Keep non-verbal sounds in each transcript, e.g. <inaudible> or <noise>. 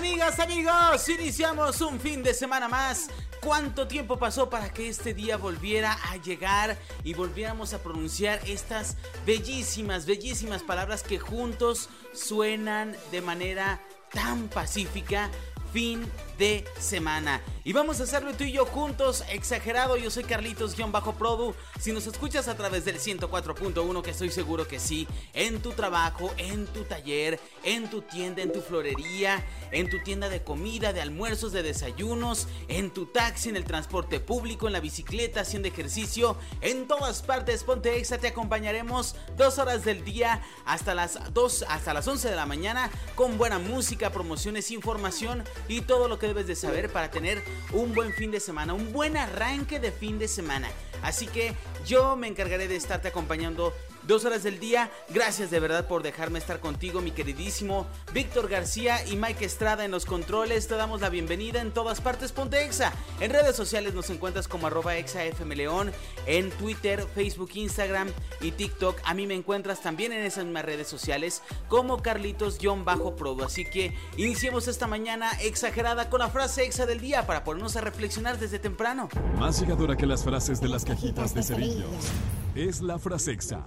Amigas, amigos, iniciamos un fin de semana más ¿Cuánto tiempo pasó para que este día volviera a llegar y volviéramos a pronunciar estas bellísimas, bellísimas palabras que juntos suenan de manera tan pacífica? Fin de semana. Y vamos a hacerlo tú y yo juntos, exagerado. Yo soy Carlitos-Produ. Si nos escuchas a través del 104.1, que estoy seguro que sí, en tu trabajo, en tu taller, en tu tienda, en tu florería, en tu tienda de comida, de almuerzos, de desayunos, en tu taxi, en el transporte público, en la bicicleta, haciendo ejercicio, en todas partes, ponte exa, te acompañaremos dos horas del día hasta las 2, hasta las 11 de la mañana con buena música, promociones, información y todo lo que debes de saber para tener un buen fin de semana, un buen arranque de fin de semana. Así que yo me encargaré de estarte acompañando dos horas del día. Gracias de verdad por dejarme estar contigo, mi queridísimo Víctor García y Mike Estrada en los controles. Te damos la bienvenida en todas partes. Ponte Exa. En redes sociales nos encuentras como arroba exafmleón. En Twitter, Facebook, Instagram y TikTok. A mí me encuentras también en esas mismas redes sociales como Carlitos-Prodo. Así que iniciemos esta mañana exagerada con la frase exa del día para ponernos a reflexionar desde temprano. Más llegadora que las frases de las cajitas de Es la frase exa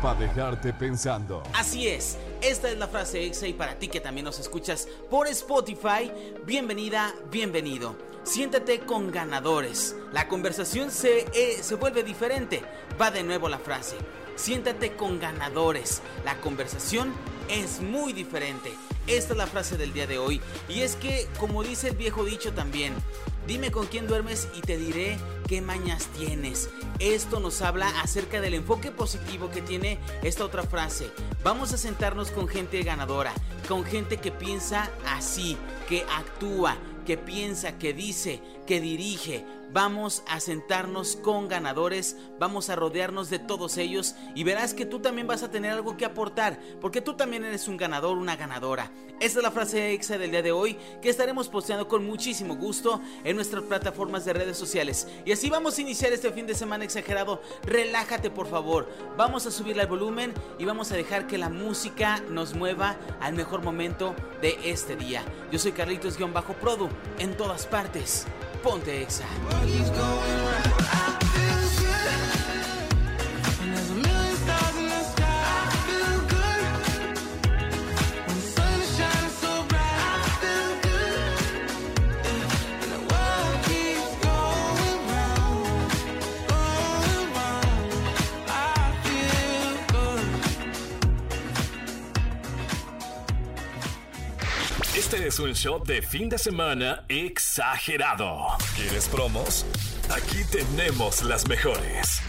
para dejarte pensando. Así es, esta es la frase exa y para ti que también nos escuchas por Spotify, bienvenida, bienvenido. Siéntate con ganadores. La conversación se, eh, se vuelve diferente. Va de nuevo la frase. Siéntate con ganadores. La conversación es muy diferente. Esta es la frase del día de hoy. Y es que, como dice el viejo dicho también, dime con quién duermes y te diré qué mañas tienes. Esto nos habla acerca del enfoque positivo que tiene esta otra frase. Vamos a sentarnos con gente ganadora, con gente que piensa así, que actúa, que piensa, que dice, que dirige. Vamos a sentarnos con ganadores, vamos a rodearnos de todos ellos y verás que tú también vas a tener algo que aportar, porque tú también eres un ganador, una ganadora. Esta es la frase exa del día de hoy que estaremos posteando con muchísimo gusto en nuestras plataformas de redes sociales. Y así vamos a iniciar este fin de semana exagerado. Relájate por favor, vamos a subir el volumen y vamos a dejar que la música nos mueva al mejor momento de este día. Yo soy Carlitos-Produ en todas partes. Ponte Exa. Un show de fin de semana exagerado. ¿Quieres promos? Aquí tenemos las mejores.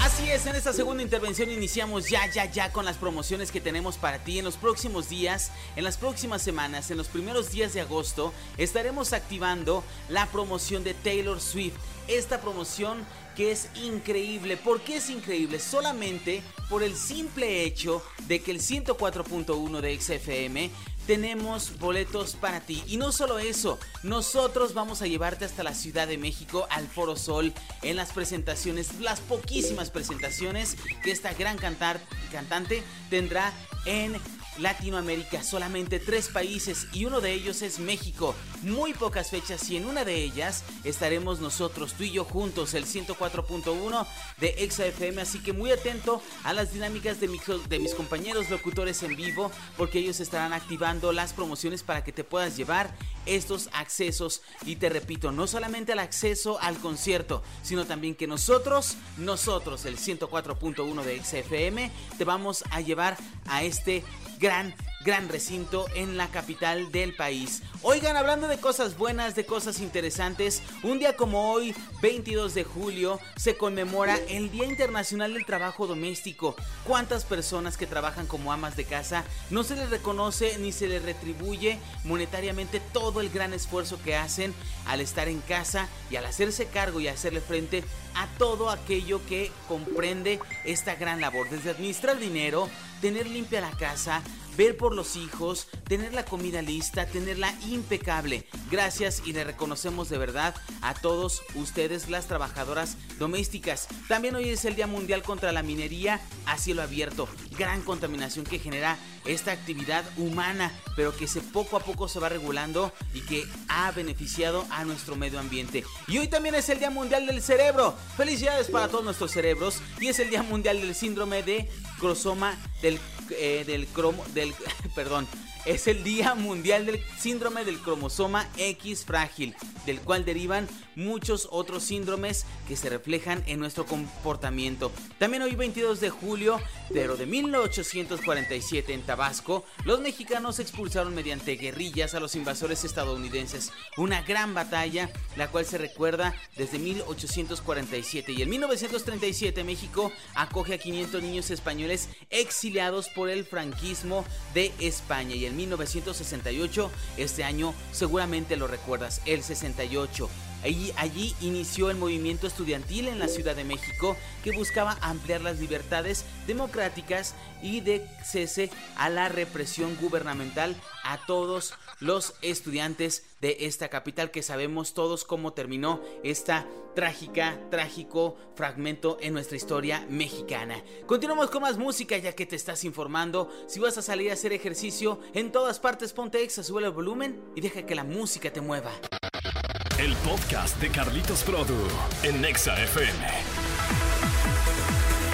Así es, en esta segunda intervención iniciamos ya, ya, ya con las promociones que tenemos para ti en los próximos días, en las próximas semanas, en los primeros días de agosto, estaremos activando la promoción de Taylor Swift. Esta promoción que es increíble. ¿Por qué es increíble? Solamente por el simple hecho de que el 104.1 de XFM tenemos boletos para ti. Y no solo eso, nosotros vamos a llevarte hasta la Ciudad de México, al Foro Sol, en las presentaciones, las poquísimas presentaciones que esta gran cantar, cantante tendrá en Latinoamérica, solamente tres países y uno de ellos es México. Muy pocas fechas y en una de ellas estaremos nosotros, tú y yo juntos, el 104.1 de ExaFM. Así que muy atento a las dinámicas de, de mis compañeros locutores en vivo, porque ellos estarán activando las promociones para que te puedas llevar estos accesos. Y te repito, no solamente el acceso al concierto, sino también que nosotros, nosotros, el 104.1 de XFM, te vamos a llevar a este gran gran recinto en la capital del país. Oigan, hablando de cosas buenas, de cosas interesantes, un día como hoy, 22 de julio, se conmemora el Día Internacional del Trabajo Doméstico. ¿Cuántas personas que trabajan como amas de casa no se les reconoce ni se les retribuye monetariamente todo el gran esfuerzo que hacen al estar en casa y al hacerse cargo y hacerle frente a todo aquello que comprende esta gran labor, desde administrar dinero, tener limpia la casa, ver por los hijos, tener la comida lista, tenerla impecable. Gracias y le reconocemos de verdad a todos ustedes, las trabajadoras domésticas. También hoy es el Día Mundial contra la Minería a cielo abierto. Gran contaminación que genera esta actividad humana, pero que se poco a poco se va regulando y que ha beneficiado a nuestro medio ambiente. Y hoy también es el Día Mundial del Cerebro. Felicidades para todos nuestros cerebros y es el Día Mundial del Síndrome de Crosoma del, eh, del cromo, del, <laughs> perdón, es el Día Mundial del Síndrome del Cromosoma X frágil, del cual derivan muchos otros síndromes que se reflejan en nuestro comportamiento. También hoy 22 de julio, pero de 1847 en Tabasco, los mexicanos expulsaron mediante guerrillas a los invasores estadounidenses. Una gran batalla, la cual se recuerda desde 1847 y en 1937 México acoge a 500 niños españoles exiliados por el franquismo de España y 1968, este año seguramente lo recuerdas, el 68. Allí, allí, inició el movimiento estudiantil en la Ciudad de México que buscaba ampliar las libertades democráticas y de cese a la represión gubernamental a todos los estudiantes de esta capital que sabemos todos cómo terminó esta trágica, trágico fragmento en nuestra historia mexicana. Continuamos con más música ya que te estás informando. Si vas a salir a hacer ejercicio, en todas partes ponte exa, sube el volumen y deja que la música te mueva. El podcast de Carlitos Produ en Nexa FM.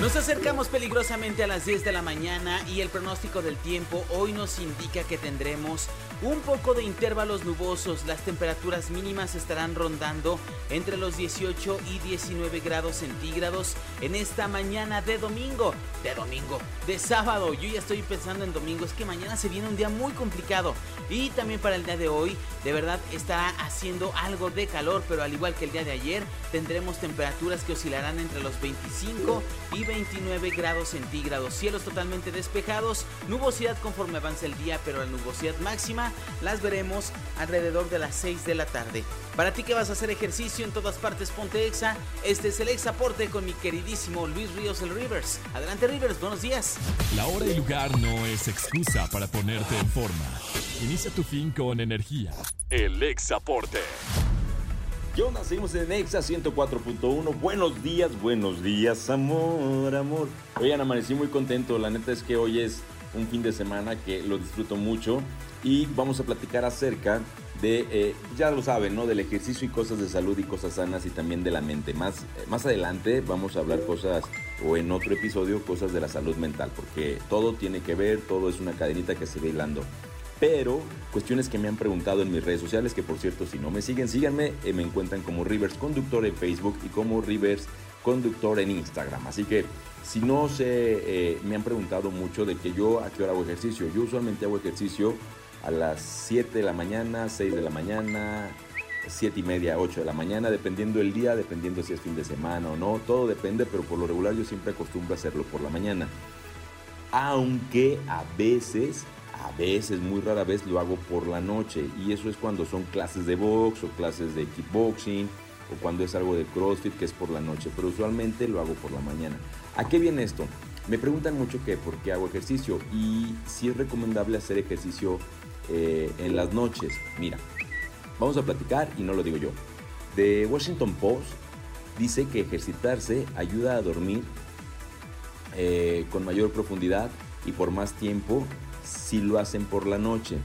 Nos acercamos peligrosamente a las 10 de la mañana y el pronóstico del tiempo hoy nos indica que tendremos un poco de intervalos nubosos. Las temperaturas mínimas estarán rondando entre los 18 y 19 grados centígrados en esta mañana de domingo. De domingo, de sábado. Yo ya estoy pensando en domingo. Es que mañana se viene un día muy complicado. Y también para el día de hoy, de verdad estará haciendo algo de calor. Pero al igual que el día de ayer, tendremos temperaturas que oscilarán entre los 25 y 29 grados centígrados, cielos totalmente despejados, nubosidad conforme avanza el día, pero la nubosidad máxima las veremos alrededor de las 6 de la tarde. Para ti que vas a hacer ejercicio en todas partes, ponte Exa. Este es el Exaporte con mi queridísimo Luis Ríos el Rivers. Adelante Rivers, buenos días. La hora y lugar no es excusa para ponerte en forma. Inicia tu fin con energía. El Exaporte. ¿Qué onda? Seguimos en Exa 104.1. Buenos días, buenos días, amor, amor. Oigan, amanecí muy contento. La neta es que hoy es un fin de semana que lo disfruto mucho y vamos a platicar acerca de, eh, ya lo saben, ¿no? Del ejercicio y cosas de salud y cosas sanas y también de la mente. Más, eh, más adelante vamos a hablar cosas, o en otro episodio, cosas de la salud mental, porque todo tiene que ver, todo es una cadenita que se va hilando pero cuestiones que me han preguntado en mis redes sociales, que por cierto, si no me siguen, síganme, eh, me encuentran como Rivers Conductor en Facebook y como Rivers Conductor en Instagram. Así que si no sé, eh, me han preguntado mucho de que yo a qué hora hago ejercicio. Yo usualmente hago ejercicio a las 7 de la mañana, 6 de la mañana, 7 y media, 8 de la mañana, dependiendo el día, dependiendo si es fin de semana o no. Todo depende, pero por lo regular yo siempre acostumbro a hacerlo por la mañana. Aunque a veces a veces, muy rara vez lo hago por la noche y eso es cuando son clases de box o clases de kickboxing o cuando es algo de CrossFit que es por la noche, pero usualmente lo hago por la mañana. ¿A qué viene esto? Me preguntan mucho que por qué hago ejercicio y si es recomendable hacer ejercicio eh, en las noches. Mira, vamos a platicar y no lo digo yo. The Washington Post dice que ejercitarse ayuda a dormir eh, con mayor profundidad y por más tiempo si lo hacen por la noche,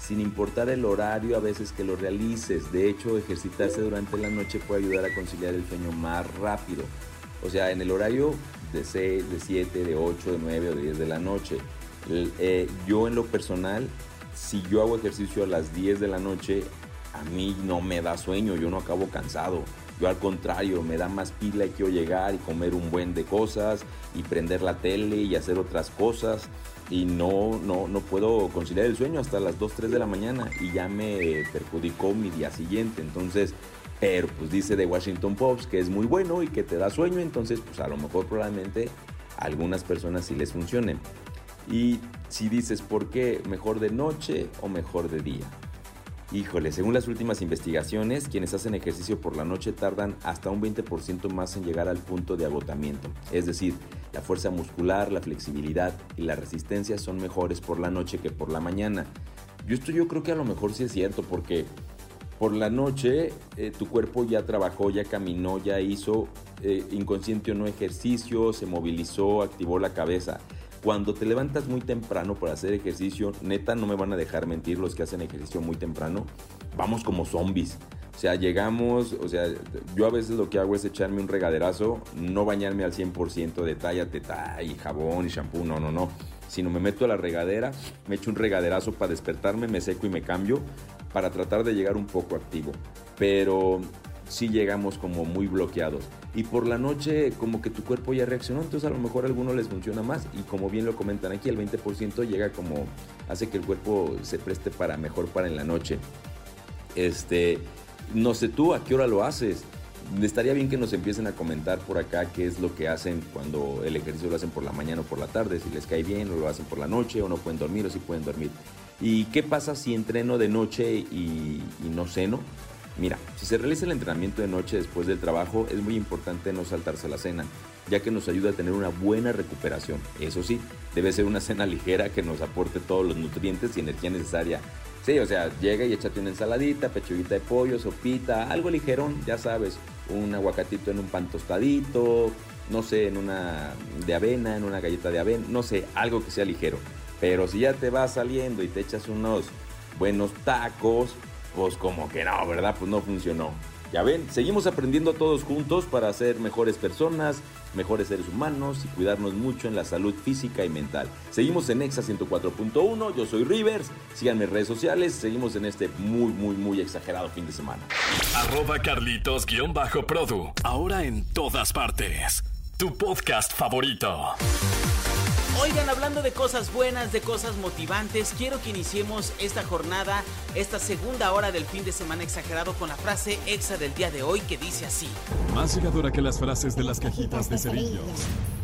sin importar el horario a veces que lo realices. De hecho, ejercitarse durante la noche puede ayudar a conciliar el sueño más rápido. O sea, en el horario de 6, de 7, de 8, de 9 o de 10 de la noche. Eh, yo en lo personal, si yo hago ejercicio a las 10 de la noche, a mí no me da sueño, yo no acabo cansado. Yo al contrario, me da más pila y quiero llegar y comer un buen de cosas y prender la tele y hacer otras cosas y no, no, no puedo conciliar el sueño hasta las 2, 3 de la mañana y ya me perjudicó mi día siguiente. Entonces, pero pues dice The Washington Post que es muy bueno y que te da sueño, entonces pues a lo mejor probablemente a algunas personas sí les funcione. Y si dices, ¿por qué mejor de noche o mejor de día? Híjole, según las últimas investigaciones, quienes hacen ejercicio por la noche tardan hasta un 20% más en llegar al punto de agotamiento. Es decir, la fuerza muscular, la flexibilidad y la resistencia son mejores por la noche que por la mañana. Yo esto yo creo que a lo mejor sí es cierto porque por la noche eh, tu cuerpo ya trabajó, ya caminó, ya hizo eh, inconsciente o no ejercicio, se movilizó, activó la cabeza. Cuando te levantas muy temprano para hacer ejercicio, neta no me van a dejar mentir los que hacen ejercicio muy temprano, vamos como zombies. O sea, llegamos, o sea, yo a veces lo que hago es echarme un regaderazo, no bañarme al 100% de talla, teta y jabón y shampoo, no, no, no. Sino me meto a la regadera, me echo un regaderazo para despertarme, me seco y me cambio para tratar de llegar un poco activo. Pero sí llegamos como muy bloqueados. Y por la noche como que tu cuerpo ya reaccionó, entonces a lo mejor a algunos les funciona más y como bien lo comentan aquí, el 20% llega como, hace que el cuerpo se preste para mejor para en la noche. Este, no sé tú a qué hora lo haces. Estaría bien que nos empiecen a comentar por acá qué es lo que hacen cuando el ejercicio lo hacen por la mañana o por la tarde, si les cae bien o lo hacen por la noche o no pueden dormir o si pueden dormir. ¿Y qué pasa si entreno de noche y, y no ceno? Mira, si se realiza el entrenamiento de noche después del trabajo, es muy importante no saltarse la cena, ya que nos ayuda a tener una buena recuperación. Eso sí, debe ser una cena <laughs> ligera que nos aporte todos los nutrientes y energía necesaria. Sí, o sea, llega y échate una ensaladita, pechuguita de pollo, sopita, algo ligerón, ya sabes, un aguacatito en un pan tostadito, no sé, en una de avena, en una galleta de avena, no sé, algo que sea ligero. Pero si ya te vas saliendo y te echas unos buenos tacos, pues como que no, ¿verdad? Pues no funcionó. Ya ven, seguimos aprendiendo todos juntos para ser mejores personas, mejores seres humanos y cuidarnos mucho en la salud física y mental. Seguimos en Exa 104.1, yo soy Rivers, síganme en redes sociales, seguimos en este muy, muy, muy exagerado fin de semana. Arroba Carlitos-Produ, ahora en todas partes. Tu podcast favorito. Oigan, hablando de cosas buenas, de cosas motivantes, quiero que iniciemos esta jornada, esta segunda hora del fin de semana exagerado con la frase exa del día de hoy que dice así. Más llegadora que las frases de las cajitas de cerillos.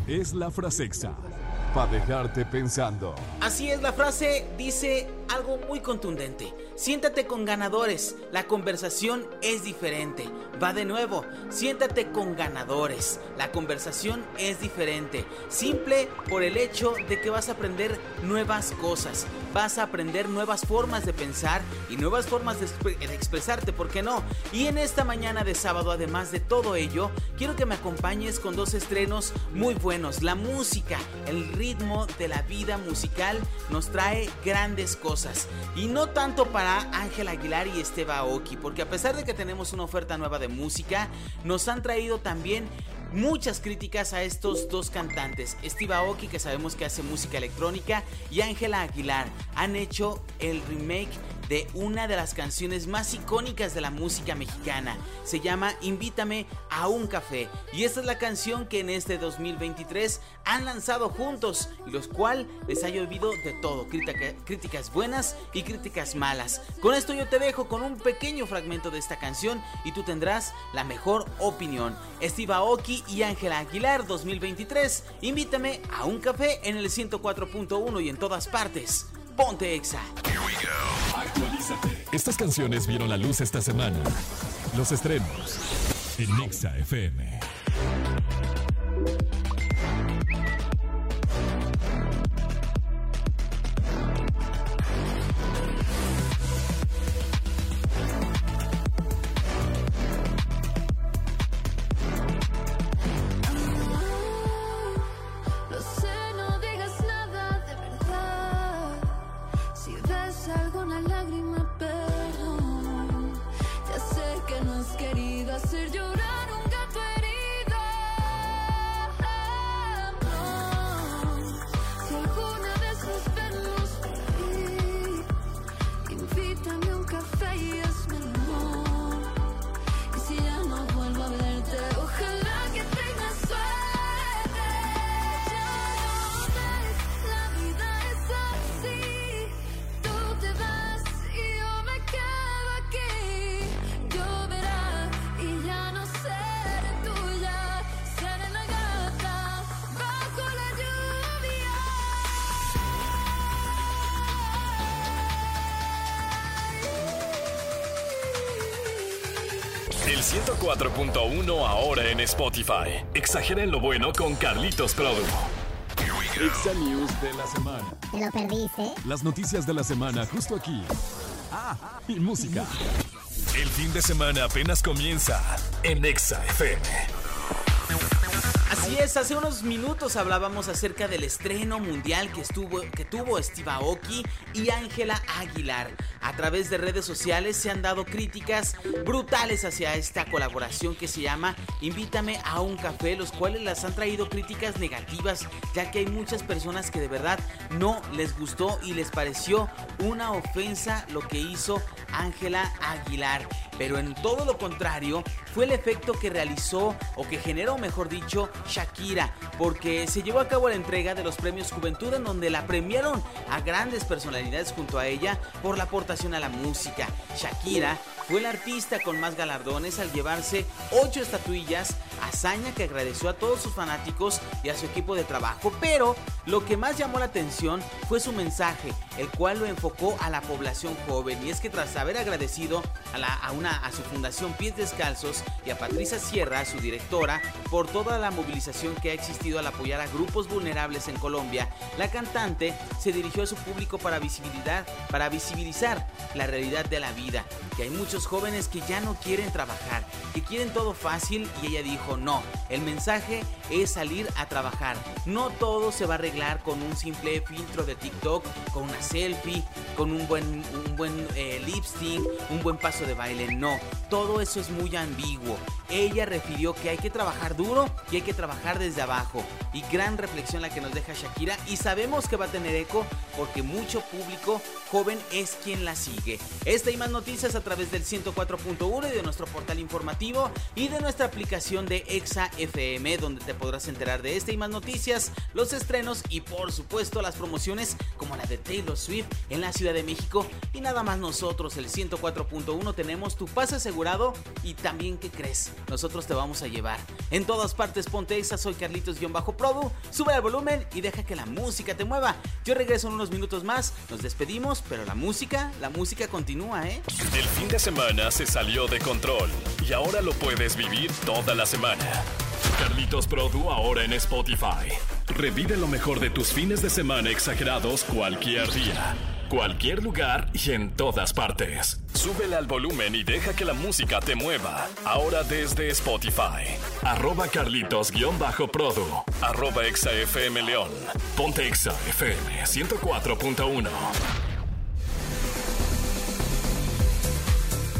Es la frase exa. Para dejarte pensando. Así es, la frase dice algo muy contundente. Siéntate con ganadores, la conversación es diferente. Va de nuevo, siéntate con ganadores, la conversación es diferente. Simple por el hecho de que vas a aprender nuevas cosas, vas a aprender nuevas formas de pensar y nuevas formas de, expresarte, ¿por qué no? Y en esta mañana de sábado, además de todo ello, quiero que me acompañes con dos estrenos muy buenos. La música, el ritmo de la vida musical nos trae grandes cosas. Y no tanto para Ángel Aguilar y Esteba Oki, porque a pesar de que tenemos una oferta nueva de música, nos han traído también muchas críticas a estos dos cantantes. Steve Aoki, que sabemos que hace música electrónica, y Ángela Aguilar han hecho el remake de una de las canciones más icónicas de la música mexicana. Se llama Invítame a un café y esta es la canción que en este 2023 han lanzado juntos los cual les ha llovido de todo, críticas buenas y críticas malas. Con esto yo te dejo con un pequeño fragmento de esta canción y tú tendrás la mejor opinión. Steve Aoki y Ángela Aguilar 2023, invítame a un café en el 104.1 y en todas partes. Ponte Exa. Estas canciones vieron la luz esta semana. Los estrenos en Exa FM. El 104.1 ahora en Spotify. Exagera en lo bueno con Carlitos Produ. Exa News de la semana. Te lo perdiste. Las noticias de la semana justo aquí. Ah, y música. <laughs> El fin de semana apenas comienza en Exa FM. Así es, hace unos minutos hablábamos acerca del estreno mundial que, estuvo, que tuvo Steve Aoki y Ángela Aguilar. A través de redes sociales se han dado críticas brutales hacia esta colaboración que se llama Invítame a un café, los cuales las han traído críticas negativas, ya que hay muchas personas que de verdad no les gustó y les pareció una ofensa lo que hizo Ángela Aguilar. Pero en todo lo contrario, fue el efecto que realizó o que generó, mejor dicho, Shakira, porque se llevó a cabo la entrega de los premios Juventud en donde la premiaron a grandes personalidades junto a ella por la aportación a la música. Shakira fue la artista con más galardones al llevarse 8 estatuillas, hazaña que agradeció a todos sus fanáticos y a su equipo de trabajo, pero lo que más llamó la atención fue su mensaje, el cual lo enfocó a la población joven. Y es que tras haber agradecido a, a, una, a su fundación Pies Descalzos y a Patricia Sierra, su directora, por toda la movilización que ha existido al apoyar a grupos vulnerables en Colombia, la cantante se dirigió a su público para, visibilidad, para visibilizar la realidad de la vida, que hay muchos jóvenes que ya no quieren trabajar, que quieren todo fácil y ella dijo no, el mensaje es salir a trabajar. No todo se va a arreglar con un simple filtro de TikTok, con una selfie, con un buen, un buen eh, lipstick, un buen paso de baile. No, todo eso es muy ambiguo. Ella refirió que hay que trabajar duro y hay que trabajar desde abajo. Y gran reflexión la que nos deja Shakira y sabemos que va a tener eco porque mucho público joven es quien la sigue. Esta y más noticias a través del 104.1 y de nuestro portal informativo y de nuestra aplicación de Exa FM donde te podrás enterar de esta y más noticias, los estrenos y por supuesto las promociones como la de Taylor Swift en la Ciudad de México y nada más nosotros el 104.1 tenemos tu pase asegurado y también ¿qué crees? Nosotros te vamos a llevar. En todas partes ponte Exa, soy Carlitos-Produ, sube el volumen y deja que la música te mueva. Yo regreso en unos minutos más, nos despedimos, pero la música, la música continúa, ¿eh? El fin de semana se salió de control y ahora lo puedes vivir toda la semana. Carlitos Produ ahora en Spotify. Revive lo mejor de tus fines de semana exagerados cualquier día, cualquier lugar y en todas partes. Súbele al volumen y deja que la música te mueva. Ahora desde Spotify. Arroba Carlitos-Produ. Arroba ExaFM León. Ponte Exa FM 104.1.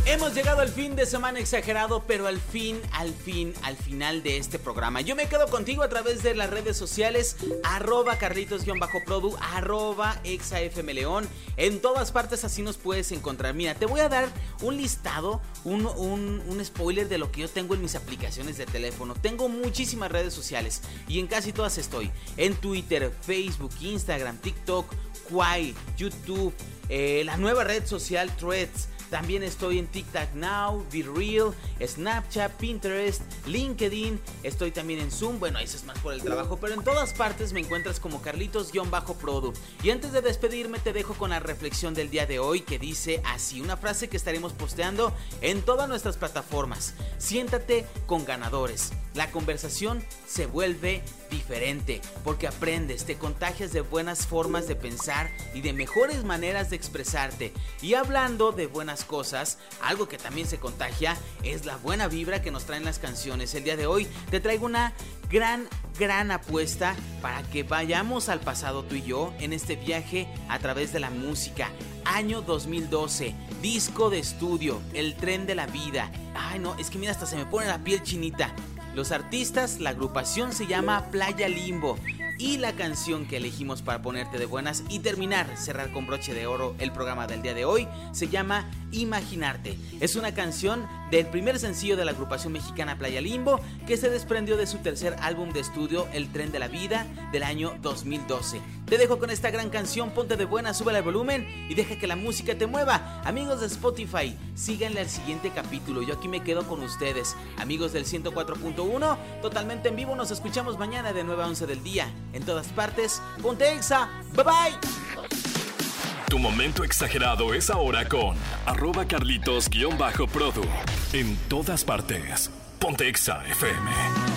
Hemos llegado al fin de semana exagerado, pero al fin, al fin, al final de este programa. Yo me quedo contigo a través de las redes sociales, arroba carlitos-produ, arroba exafmleón. En todas partes así nos puedes encontrar. Mira, te voy a dar un listado, un, un, spoiler de lo que yo tengo en mis aplicaciones de teléfono. Tengo muchísimas redes sociales y en casi todas estoy. En Twitter, Facebook, Instagram, TikTok, Quai, YouTube, eh, la nueva red social Threads. También estoy en TikTok Now, Be Real, Snapchat, Pinterest, LinkedIn. Estoy también en Zoom. Bueno, eso es más por el trabajo, pero en todas partes me encuentras como Carlitos-Produ. Y antes de despedirme, te dejo con la reflexión del día de hoy que dice así: una frase que estaremos posteando en todas nuestras plataformas. Siéntate con ganadores. La conversación se vuelve diferente porque aprendes, te contagias de buenas formas de pensar y de mejores maneras de expresarte. Y hablando de buenas cosas, algo que también se contagia es la buena vibra que nos traen las canciones. El día de hoy te traigo una gran, gran apuesta para que vayamos al pasado tú y yo en este viaje a través de la música. Año 2012, disco de estudio, el tren de la vida. Ay no, es que mira, hasta se me pone la piel chinita. Los artistas, la agrupación se llama Playa Limbo. Y la canción que elegimos para ponerte de buenas y terminar, cerrar con broche de oro el programa del día de hoy, se llama Imaginarte. Es una canción del primer sencillo de la agrupación mexicana Playa Limbo que se desprendió de su tercer álbum de estudio El Tren de la Vida del año 2012. Te dejo con esta gran canción, ponte de buena, sube el volumen y deja que la música te mueva. Amigos de Spotify, síganle al siguiente capítulo. Yo aquí me quedo con ustedes. Amigos del 104.1, totalmente en vivo, nos escuchamos mañana de 9 a 11 del día. En todas partes, ponte Exa. Bye bye. Tu momento exagerado es ahora con arroba carlitos-produ. En todas partes. Ponte Exa FM.